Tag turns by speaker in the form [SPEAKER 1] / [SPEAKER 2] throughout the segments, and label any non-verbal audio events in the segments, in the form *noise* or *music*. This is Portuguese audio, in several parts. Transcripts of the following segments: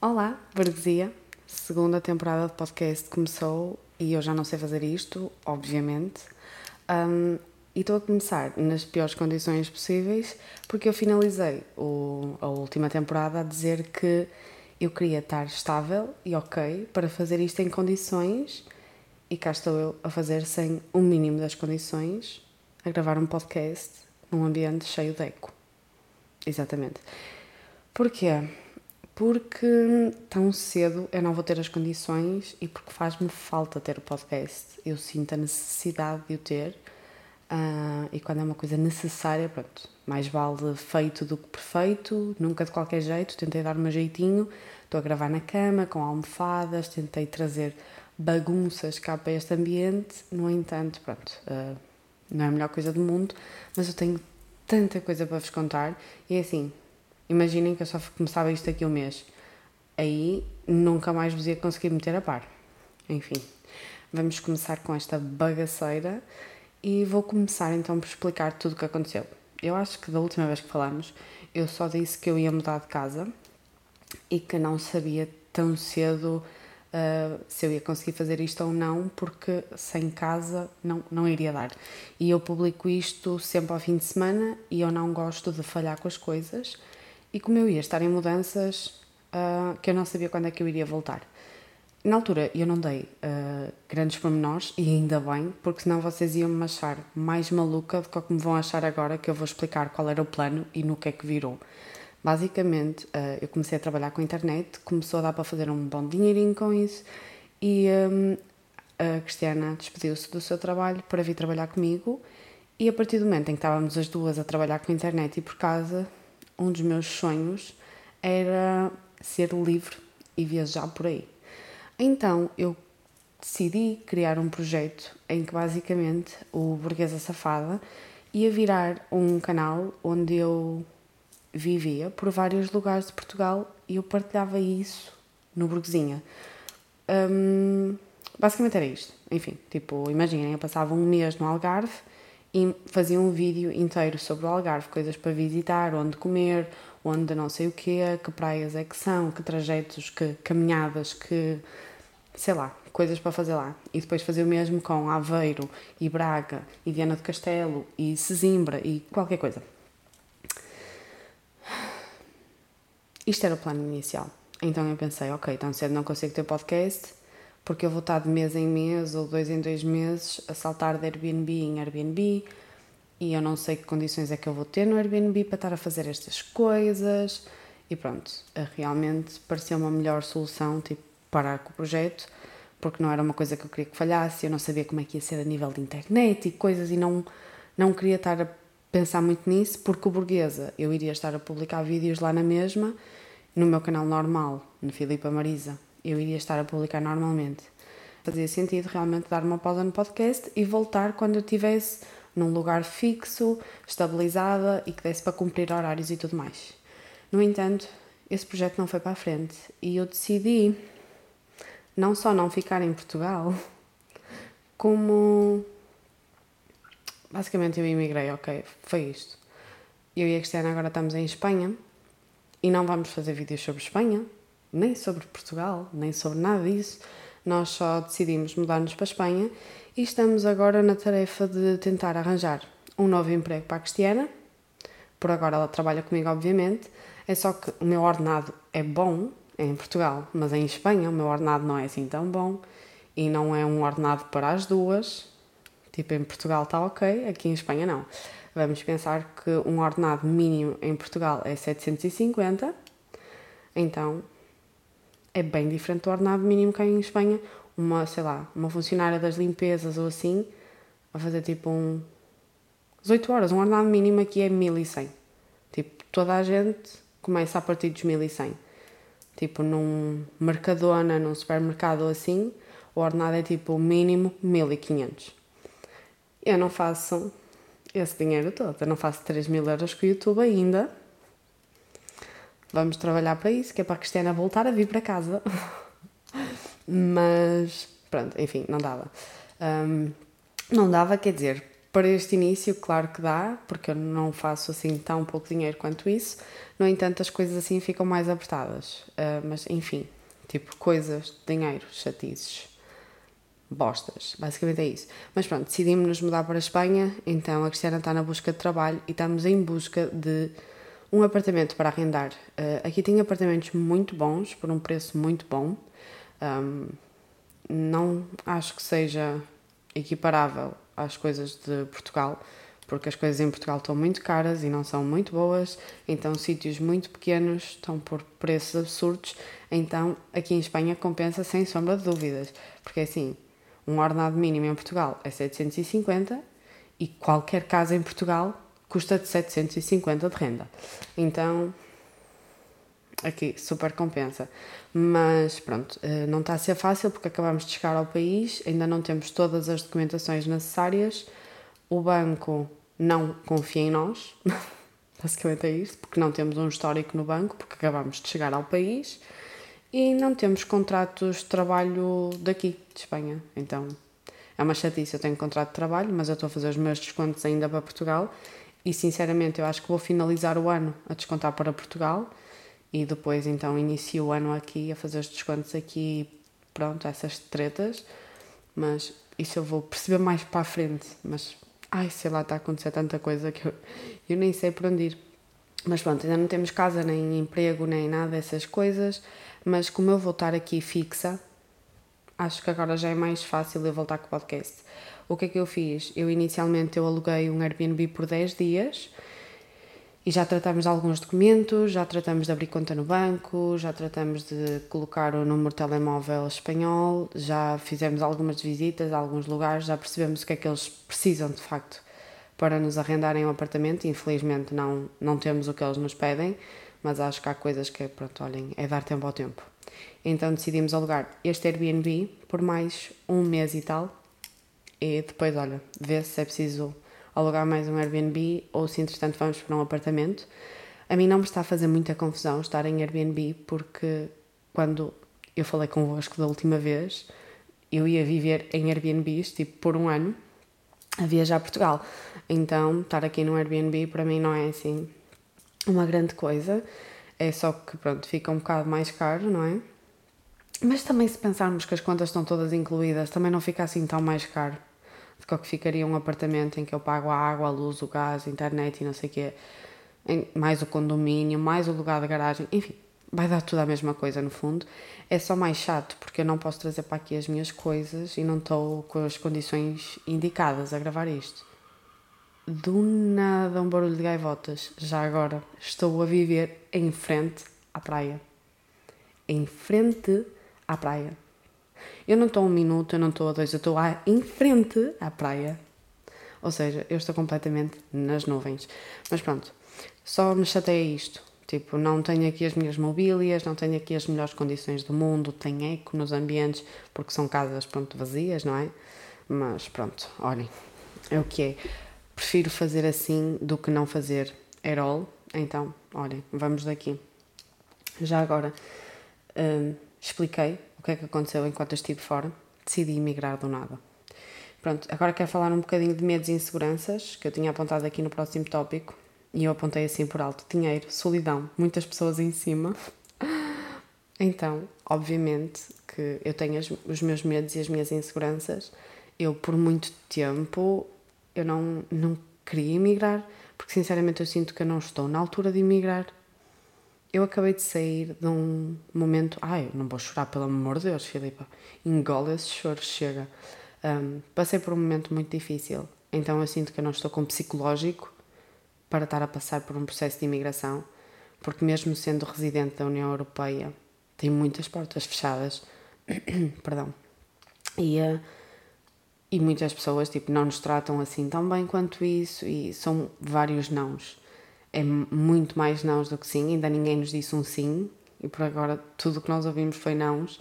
[SPEAKER 1] Olá, Burguesia. Segunda temporada de podcast começou e eu já não sei fazer isto, obviamente. Um, e estou a começar nas piores condições possíveis porque eu finalizei o, a última temporada a dizer que eu queria estar estável e ok para fazer isto em condições e cá estou eu a fazer sem o mínimo das condições, a gravar um podcast num ambiente cheio de eco. Exatamente. Porquê? Porque tão cedo eu não vou ter as condições e porque faz-me falta ter o podcast. Eu sinto a necessidade de o ter uh, e quando é uma coisa necessária, pronto, mais vale feito do que perfeito, nunca de qualquer jeito. Tentei dar meu jeitinho, estou a gravar na cama, com almofadas, tentei trazer bagunças cá para este ambiente. No entanto, pronto, uh, não é a melhor coisa do mundo, mas eu tenho tanta coisa para vos contar e é assim Imaginem que eu só começava isto aqui um mês. Aí nunca mais vos ia conseguir meter a par. Enfim, vamos começar com esta bagaceira e vou começar então por explicar tudo o que aconteceu. Eu acho que da última vez que falamos, eu só disse que eu ia mudar de casa e que não sabia tão cedo uh, se eu ia conseguir fazer isto ou não, porque sem casa não, não iria dar. E eu publico isto sempre ao fim de semana e eu não gosto de falhar com as coisas e como eu ia estar em mudanças, uh, que eu não sabia quando é que eu iria voltar. Na altura eu não dei uh, grandes pormenores e ainda bem, porque senão vocês iam me achar mais maluca do que me vão achar agora que eu vou explicar qual era o plano e no que é que virou. Basicamente, uh, eu comecei a trabalhar com a internet, começou a dar para fazer um bom dinheirinho com isso e um, a Cristiana despediu-se do seu trabalho para vir trabalhar comigo e a partir do momento em que estávamos as duas a trabalhar com a internet e por casa, um dos meus sonhos era ser livre e viajar por aí. Então eu decidi criar um projeto em que basicamente o Burguesa Safada ia virar um canal onde eu vivia por vários lugares de Portugal e eu partilhava isso no Burguesinha. Um, basicamente era isto. Enfim, tipo, imaginem, eu passava um mês no Algarve e fazia um vídeo inteiro sobre o Algarve, coisas para visitar, onde comer, onde não sei o quê, que praias é que são, que trajetos, que caminhadas, que sei lá, coisas para fazer lá. E depois fazer o mesmo com Aveiro e Braga e Viana do Castelo e Sesimbra e qualquer coisa. Isto era o plano inicial. Então eu pensei, ok, tão cedo não consigo ter podcast, porque eu vou estar de mês em mês ou dois em dois meses a saltar de Airbnb em Airbnb e eu não sei que condições é que eu vou ter no Airbnb para estar a fazer estas coisas. E pronto, eh, realmente pareceu uma melhor solução, tipo, parar com o projeto, porque não era uma coisa que eu queria que falhasse, eu não sabia como é que ia ser a nível de internet e coisas e não, não queria estar a pensar muito nisso, porque o Burguesa eu iria estar a publicar vídeos lá na mesma, no meu canal normal, no Filipa Marisa, eu iria estar a publicar normalmente. Fazia sentido realmente dar uma pausa no podcast e voltar quando eu estivesse num lugar fixo, estabilizada e que desse para cumprir horários e tudo mais. No entanto, esse projeto não foi para a frente e eu decidi não só não ficar em Portugal, *laughs* como basicamente eu imigrei, ok, foi isto. Eu e a Cristiana agora estamos em Espanha e não vamos fazer vídeos sobre Espanha, nem sobre Portugal, nem sobre nada disso. Nós só decidimos mudar-nos para a Espanha e estamos agora na tarefa de tentar arranjar um novo emprego para a Cristiana. Por agora ela trabalha comigo, obviamente. É só que o meu ordenado é bom em Portugal, mas em Espanha o meu ordenado não é assim tão bom e não é um ordenado para as duas. Tipo, em Portugal está ok, aqui em Espanha não. Vamos pensar que um ordenado mínimo em Portugal é 750, então é bem diferente do ordenado mínimo cá em Espanha. Uma, sei lá, uma funcionária das limpezas ou assim, a fazer tipo um. 18 horas, um ordenado mínimo aqui é 1100. Tipo, toda a gente começa a partir dos 1100. Tipo, num Mercadona, num supermercado ou assim, o ordenado é tipo mínimo 1500. Eu não faço esse dinheiro todo, eu não faço 3 mil euros com o YouTube ainda Vamos trabalhar para isso, que é para a Cristiana voltar a vir para casa. *laughs* Mas, pronto, enfim, não dava. Um, não dava, quer dizer, para este início, claro que dá, porque eu não faço assim tão pouco dinheiro quanto isso. No entanto, as coisas assim ficam mais apertadas. Uh, mas, enfim, tipo, coisas, dinheiro, chatices, bostas. Basicamente é isso. Mas pronto, decidimos nos mudar para a Espanha. Então a Cristiana está na busca de trabalho e estamos em busca de um apartamento para arrendar. Uh, aqui tem apartamentos muito bons, por um preço muito bom. Um, não acho que seja equiparável às coisas de Portugal, porque as coisas em Portugal estão muito caras e não são muito boas, então sítios muito pequenos estão por preços absurdos, então aqui em Espanha compensa sem sombra de dúvidas, porque assim, um ordenado mínimo em Portugal é 750 e qualquer casa em Portugal custa de 750 de renda. Então, aqui super compensa. Mas pronto, eh, não está a ser fácil porque acabamos de chegar ao país, ainda não temos todas as documentações necessárias, o banco não confia em nós, *laughs* basicamente é isso, porque não temos um histórico no banco, porque acabamos de chegar ao país e não temos contratos de trabalho daqui, de Espanha. Então é uma chatice, eu tenho contrato de trabalho, mas eu estou a fazer os meus descontos ainda para Portugal e sinceramente eu acho que vou finalizar o ano a descontar para Portugal e depois então inicio o ano aqui a fazer os descontos aqui, pronto, essas tretas, mas isso eu vou perceber mais para a frente, mas ai, sei lá, está a acontecer tanta coisa que eu, eu nem sei por onde ir. Mas pronto, ainda não temos casa, nem emprego, nem nada dessas coisas, mas como eu vou estar aqui fixa, acho que agora já é mais fácil eu voltar com o podcast. O que é que eu fiz? Eu inicialmente eu aluguei um Airbnb por 10 dias, e já tratamos de alguns documentos, já tratamos de abrir conta no banco, já tratamos de colocar o número de telemóvel espanhol, já fizemos algumas visitas a alguns lugares, já percebemos o que é que eles precisam de facto para nos arrendarem um apartamento. Infelizmente não, não temos o que eles nos pedem, mas acho que há coisas que, pronto, olhem, é dar tempo ao tempo. Então decidimos alugar este Airbnb por mais um mês e tal, e depois, olha, ver se é preciso alugar mais um Airbnb ou se entretanto vamos para um apartamento. A mim não me está a fazer muita confusão estar em Airbnb porque quando eu falei convosco da última vez, eu ia viver em Airbnbs tipo por um ano a viajar a Portugal. Então, estar aqui no Airbnb para mim não é assim uma grande coisa. É só que, pronto, fica um bocado mais caro, não é? Mas também, se pensarmos que as contas estão todas incluídas, também não fica assim tão mais caro do que, ficaria um apartamento em que eu pago a água, a luz, o gás, a internet e não sei o quê, mais o condomínio, mais o lugar de garagem, enfim, vai dar tudo a mesma coisa no fundo. É só mais chato porque eu não posso trazer para aqui as minhas coisas e não estou com as condições indicadas a gravar isto. Do nada um barulho de gaivotas. Já agora estou a viver em frente à praia. Em frente à praia. Eu não estou um minuto, eu não estou a dois, eu estou em frente à praia. Ou seja, eu estou completamente nas nuvens. Mas pronto, só me chateia isto. Tipo, não tenho aqui as minhas mobílias, não tenho aqui as melhores condições do mundo, tem eco nos ambientes, porque são casas, pronto, vazias, não é? Mas pronto, olhem, é o que é. Prefiro fazer assim do que não fazer at all. Então, olhem, vamos daqui. Já agora, hum, expliquei o que é que aconteceu enquanto estive fora, decidi emigrar do nada. Pronto, agora quero falar um bocadinho de medos e inseguranças, que eu tinha apontado aqui no próximo tópico, e eu apontei assim por alto: dinheiro, solidão, muitas pessoas em cima. *laughs* Então, obviamente que eu tenho os meus medos e as minhas inseguranças. Eu, por muito tempo, eu não, não queria emigrar, porque sinceramente eu sinto que eu não estou na altura de emigrar eu acabei de sair de um momento. Ai, não vou chorar, pelo amor de Deus, Filipa. Engole esse choro, chega. Um, passei por um momento muito difícil, então eu sinto que eu não estou com psicológico para estar a passar por um processo de imigração, porque, mesmo sendo residente da União Europeia, tem muitas portas fechadas. *coughs* Perdão. E, uh, e muitas pessoas tipo, não nos tratam assim tão bem quanto isso, e são vários nãos é muito mais nãos do que sim, ainda ninguém nos disse um sim, e por agora tudo o que nós ouvimos foi nãos,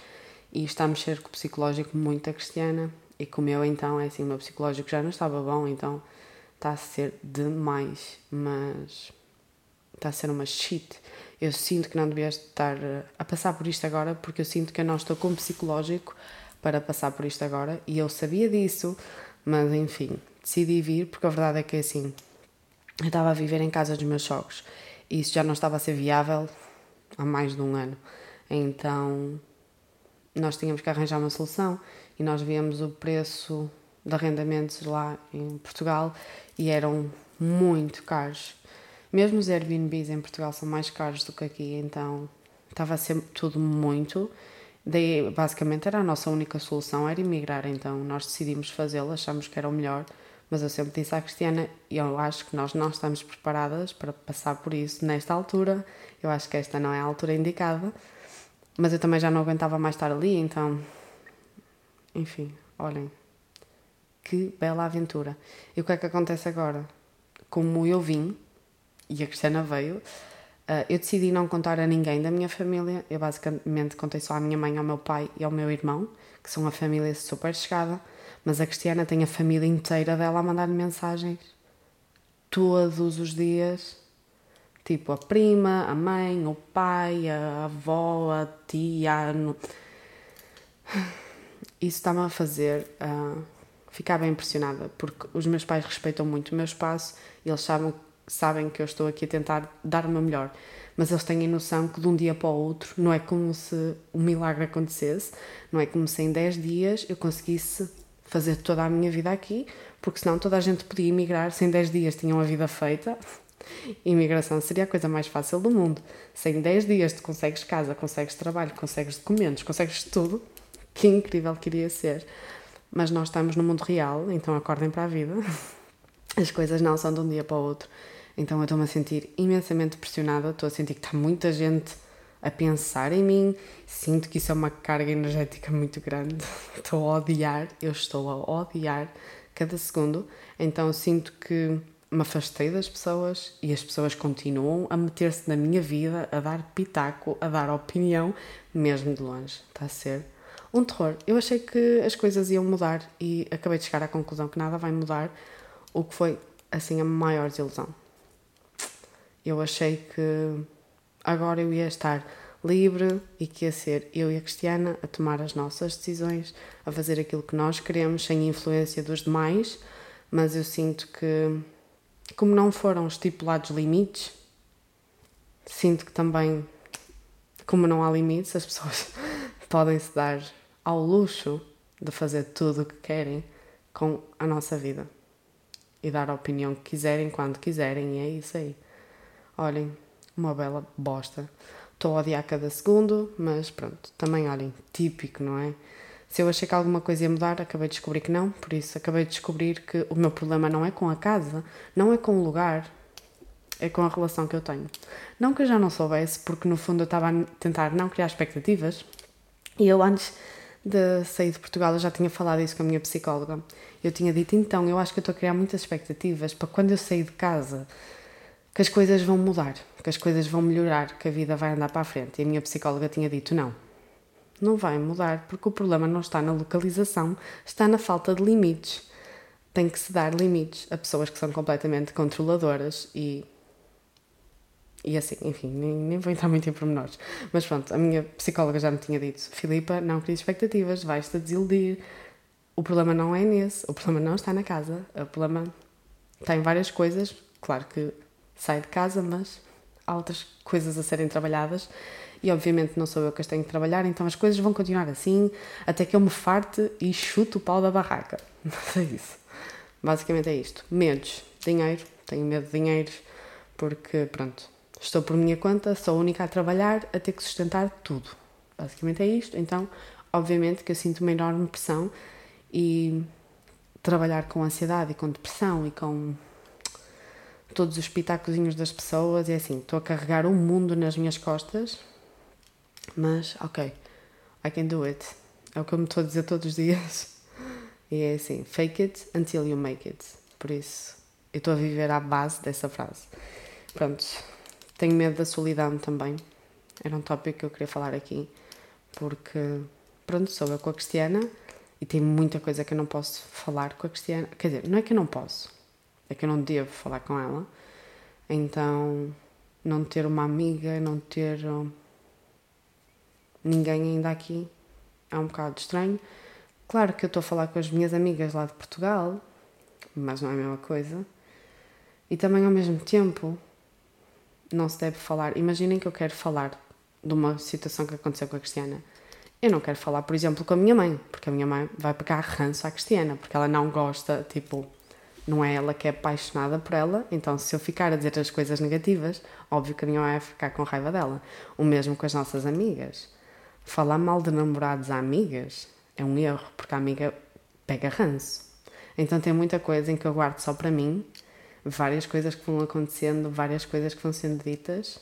[SPEAKER 1] e está a mexer com o psicológico muito a Cristiana, e com o meu então, é assim, o meu psicológico já não estava bom, então está a ser demais, mas está a ser uma shit. Eu sinto que não devia estar a passar por isto agora, porque eu sinto que eu não estou com psicológico para passar por isto agora, e eu sabia disso, mas enfim, decidi vir, porque a verdade é que assim, eu estava a viver em casa dos meus sogros e isso já não estava a ser viável há mais de um ano. Então nós tínhamos que arranjar uma solução e nós víamos o preço de arrendamentos lá em Portugal e eram muito caros. Mesmo os Airbnbs em Portugal são mais caros do que aqui, então estava a ser tudo muito. Daí, basicamente, era a nossa única solução, era emigrar, então nós decidimos fazê-lo, achamos que era o melhor, mas eu sempre disse à Cristiana, eu acho que nós não estamos preparadas para passar por isso nesta altura, eu acho que esta não é a altura indicada, mas eu também já não aguentava mais estar ali, então, enfim, olhem, que bela aventura. E o que é que acontece agora? Como eu vim, e a Cristiana veio, Uh, eu decidi não contar a ninguém da minha família. Eu basicamente contei só à minha mãe, ao meu pai e ao meu irmão, que são uma família super chegada. Mas a Cristiana tem a família inteira dela a mandar-lhe mensagens todos os dias. Tipo a prima, a mãe, o pai, a avó, a tia. No... Isso está-me a fazer uh, ficar bem impressionada, porque os meus pais respeitam muito o meu espaço e eles sabem sabem que eu estou aqui a tentar dar o meu melhor, mas eles têm noção que de um dia para o outro não é como se um milagre acontecesse, não é como se em 10 dias eu conseguisse fazer toda a minha vida aqui, porque senão toda a gente podia emigrar, se em 10 dias tinham a vida feita. *laughs* Imigração seria a coisa mais fácil do mundo. Se em 10 dias tu consegues casa, consegues trabalho, consegues documentos, consegues tudo, que incrível que iria ser. Mas nós estamos no mundo real, então acordem para a vida. *laughs* As coisas não são de um dia para o outro. Então eu estou-me a sentir imensamente pressionada, estou a sentir que está muita gente a pensar em mim, sinto que isso é uma carga energética muito grande, *laughs* estou a odiar, eu estou a odiar cada segundo, então sinto que me afastei das pessoas e as pessoas continuam a meter-se na minha vida, a dar pitaco, a dar opinião, mesmo de longe. Está a ser um terror. Eu achei que as coisas iam mudar e acabei de chegar à conclusão que nada vai mudar, o que foi assim a maior desilusão. Eu achei que agora eu ia estar livre e que ia ser eu e a Cristiana a tomar as nossas decisões, a fazer aquilo que nós queremos sem influência dos demais, mas eu sinto que, como não foram estipulados limites, sinto que também, como não há limites, as pessoas *laughs* podem se dar ao luxo de fazer tudo o que querem com a nossa vida e dar a opinião que quiserem quando quiserem, e é isso aí. Olhem, uma bela bosta. Estou a odiar cada segundo, mas pronto, também olhem, típico, não é? Se eu achei que alguma coisa ia mudar, acabei de descobrir que não, por isso acabei de descobrir que o meu problema não é com a casa, não é com o lugar, é com a relação que eu tenho. Não que eu já não soubesse, porque no fundo eu estava a tentar não criar expectativas, e eu antes de sair de Portugal eu já tinha falado isso com a minha psicóloga. Eu tinha dito, então, eu acho que eu estou a criar muitas expectativas para quando eu sair de casa que as coisas vão mudar, que as coisas vão melhorar, que a vida vai andar para a frente. E a minha psicóloga tinha dito: não, não vai mudar, porque o problema não está na localização, está na falta de limites. Tem que se dar limites a pessoas que são completamente controladoras e. E assim, enfim, nem, nem vou entrar muito em pormenores. Mas pronto, a minha psicóloga já me tinha dito: Filipa, não crie expectativas, vais-te desiludir. O problema não é nesse, o problema não está na casa, o problema está em várias coisas. Claro que sai de casa, mas há outras coisas a serem trabalhadas e obviamente não sou eu que as tenho que trabalhar, então as coisas vão continuar assim até que eu me farte e chuto o pau da barraca. *laughs* Mas é isso. Basicamente é isto. Medos. Dinheiro. Tenho medo de dinheiro porque, pronto, estou por minha conta, sou a única a trabalhar, a ter que sustentar tudo. Basicamente é isto. Então, obviamente que eu sinto uma enorme pressão e trabalhar com ansiedade e com depressão e com todos os pitacozinhos das pessoas é assim, estou a carregar o mundo nas minhas costas, mas ok, I can do it. É o que eu me estou a dizer todos os dias. *laughs* E é assim, fake it until you make it. Por isso, eu estou a viver à base dessa frase. Pronto, tenho medo da solidão também. Era um tópico que eu queria falar aqui, porque, pronto, sou eu com a Cristiana e tem muita coisa que eu não posso falar com a Cristiana. Quer dizer, não é que eu não posso, é que eu não devo falar com ela. Então, não ter uma amiga, não ter hum, ninguém ainda aqui é um bocado estranho. Claro que eu estou a falar com as minhas amigas lá de Portugal, mas não é a mesma coisa. E também ao mesmo tempo não se deve falar. Imaginem que eu quero falar de uma situação que aconteceu com a Cristiana. Eu não quero falar, por exemplo, com a minha mãe, porque a minha mãe vai pegar ranço à Cristiana, porque ela não gosta, tipo, não é ela que é apaixonada por ela, então se eu ficar a dizer as coisas negativas, óbvio que a minha mãe vai ficar com raiva dela. O mesmo com as nossas amigas. Falar mal de namorados a amigas é um erro, porque a amiga pega ranço. Então tem muita coisa em que eu guardo só para mim, várias coisas que vão acontecendo, várias coisas que vão sendo ditas,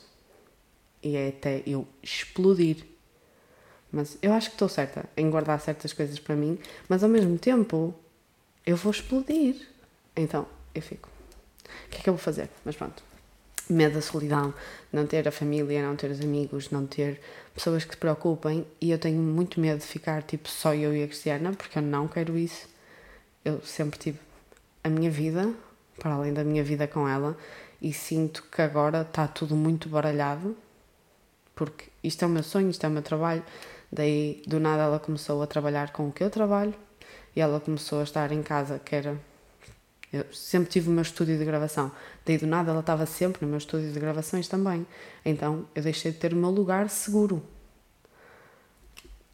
[SPEAKER 1] e é até eu explodir. Mas eu acho que estou certa em guardar certas coisas para mim, mas ao mesmo tempo eu vou explodir. Então eu fico. O que é que eu vou fazer? Mas pronto. Medo da solidão, não ter a família, não ter os amigos, não ter pessoas que se preocupem e eu tenho muito medo de ficar tipo só eu e a Cristiana porque eu não quero isso. Eu sempre tive a minha vida, para além da minha vida com ela, e sinto que agora está tudo muito baralhado porque isto é o meu sonho, isto é o meu trabalho. Daí do nada ela começou a trabalhar com o que eu trabalho e ela começou a estar em casa, que era eu sempre tive o meu estúdio de gravação. Daí do nada ela estava sempre no meu estúdio de gravações também. Então eu deixei de ter o meu lugar seguro.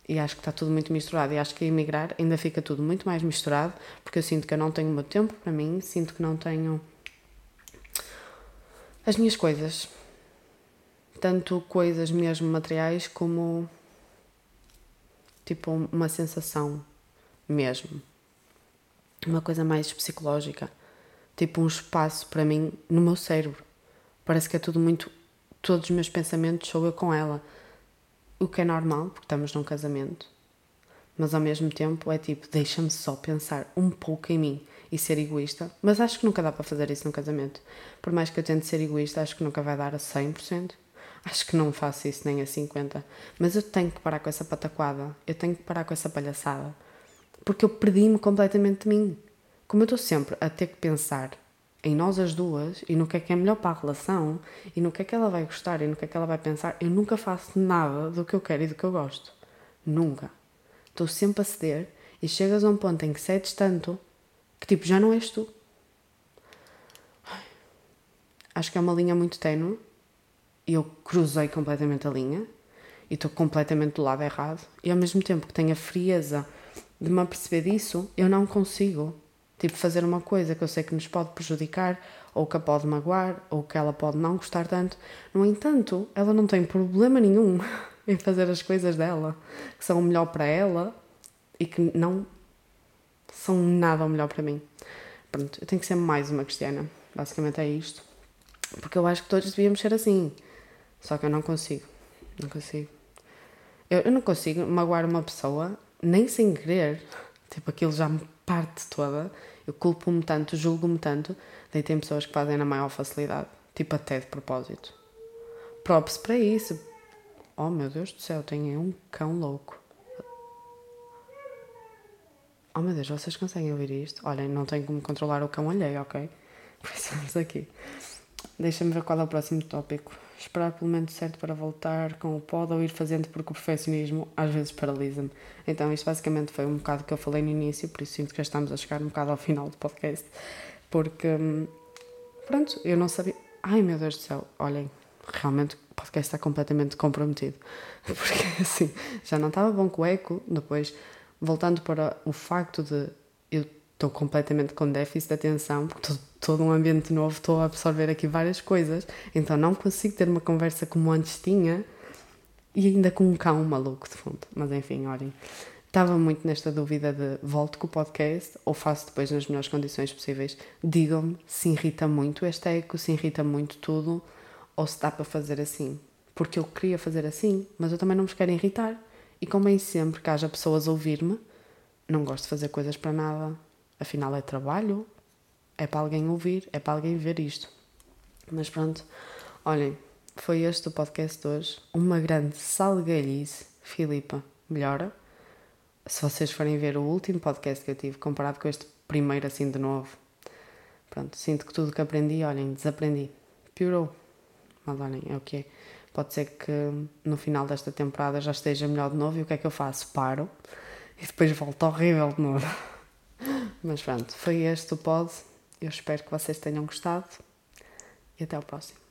[SPEAKER 1] E acho que está tudo muito misturado. E acho que a emigrar ainda fica tudo muito mais misturado, porque eu sinto que eu não tenho o meu tempo para mim, sinto que não tenho as minhas coisas. Tanto coisas mesmo materiais como tipo uma sensação mesmo uma coisa mais psicológica, tipo um espaço para mim no meu cérebro. Parece que é tudo muito. Todos os meus pensamentos sou eu com ela. O que é normal, porque estamos num casamento. Mas ao mesmo tempo é tipo, deixa-me só pensar um pouco em mim e ser egoísta. Mas acho que nunca dá para fazer isso num casamento. Por mais que eu tente ser egoísta, acho que nunca vai dar a 100%. Acho que não faço isso nem a 50%. Mas eu tenho que parar com essa pataquada. Eu tenho que parar com essa palhaçada porque eu perdi-me completamente de mim. Como eu estou sempre a ter que pensar em nós as duas e no que é que é melhor para a relação e no que é que ela vai gostar e no que é que ela vai pensar, eu nunca faço nada do que eu quero e do que eu gosto. Nunca. Estou sempre a ceder e chegas a um ponto em que cedes tanto que tipo já não és tu. Acho que é uma linha muito ténue e eu cruzei completamente a linha e estou completamente do lado errado e ao mesmo tempo que tenho a frieza de me aperceber disso, eu não consigo. Tipo, fazer uma coisa que eu sei que nos pode prejudicar, ou que a pode magoar, ou que ela pode não gostar tanto. No entanto, ela não tem problema nenhum *laughs* em fazer as coisas dela, que são o melhor para ela e que não são nada o melhor para mim. Pronto, eu tenho que ser mais uma cristiana. Basicamente é isto. Porque eu acho que todos devíamos ser assim. Só que eu não consigo. Não consigo. Eu, eu não consigo magoar uma pessoa nem sem querer, tipo, aquilo já me parte toda, eu culpo-me tanto, julgo-me tanto, daí tem pessoas que fazem na maior facilidade, tipo até de propósito. Props para isso. Oh meu Deus do céu, tenho um cão louco. Oh meu Deus, vocês conseguem ouvir isto? Olhem, não tenho como controlar o cão alheio, ok? *laughs* Por isso vamos aqui. Deixa-me ver qual é o próximo tópico esperar pelo momento certo para voltar com o pod ou ir fazendo porque o perfeccionismo às vezes paralisa-me. Então, isto basicamente foi um bocado que eu falei no início, por isso sinto que já estamos a chegar um bocado ao final do podcast, porque hum, pronto, eu não sabia. Ai meu Deus do céu, olhem, realmente o podcast está completamente comprometido, *laughs* porque assim já não estava bom com o eco, depois voltando para o facto de eu estou completamente com déficit de atenção, porque estou todo um ambiente novo, estou a absorver aqui várias coisas, então não consigo ter uma conversa como antes tinha e ainda com um cão maluco de fundo. Mas enfim, olhem, estava muito nesta dúvida de volto com o podcast ou faço depois nas melhores condições possíveis. Digam-me se irrita muito este eco, se irrita muito tudo ou se dá para fazer assim. Porque eu queria fazer assim, mas eu também não vos quero irritar. E como é sempre que haja pessoas a ouvir-me, não gosto de fazer coisas para nada. Afinal, é trabalho, é para alguém ouvir, é para alguém ver isto. Mas pronto, olhem, foi este o podcast de hoje. Uma grande salgalhice. Filipa, melhora. Se vocês forem ver o último podcast que eu tive, comparado com este primeiro assim de novo, pronto, sinto que tudo que aprendi, olhem, desaprendi. Piorou. Mas olhem, é o que é. Pode ser que no final desta temporada já esteja melhor de novo e o que é que eu faço? Paro e depois volto horrível de novo. Mas pronto, foi este o pod Eu espero que vocês tenham gostado e até ao próximo.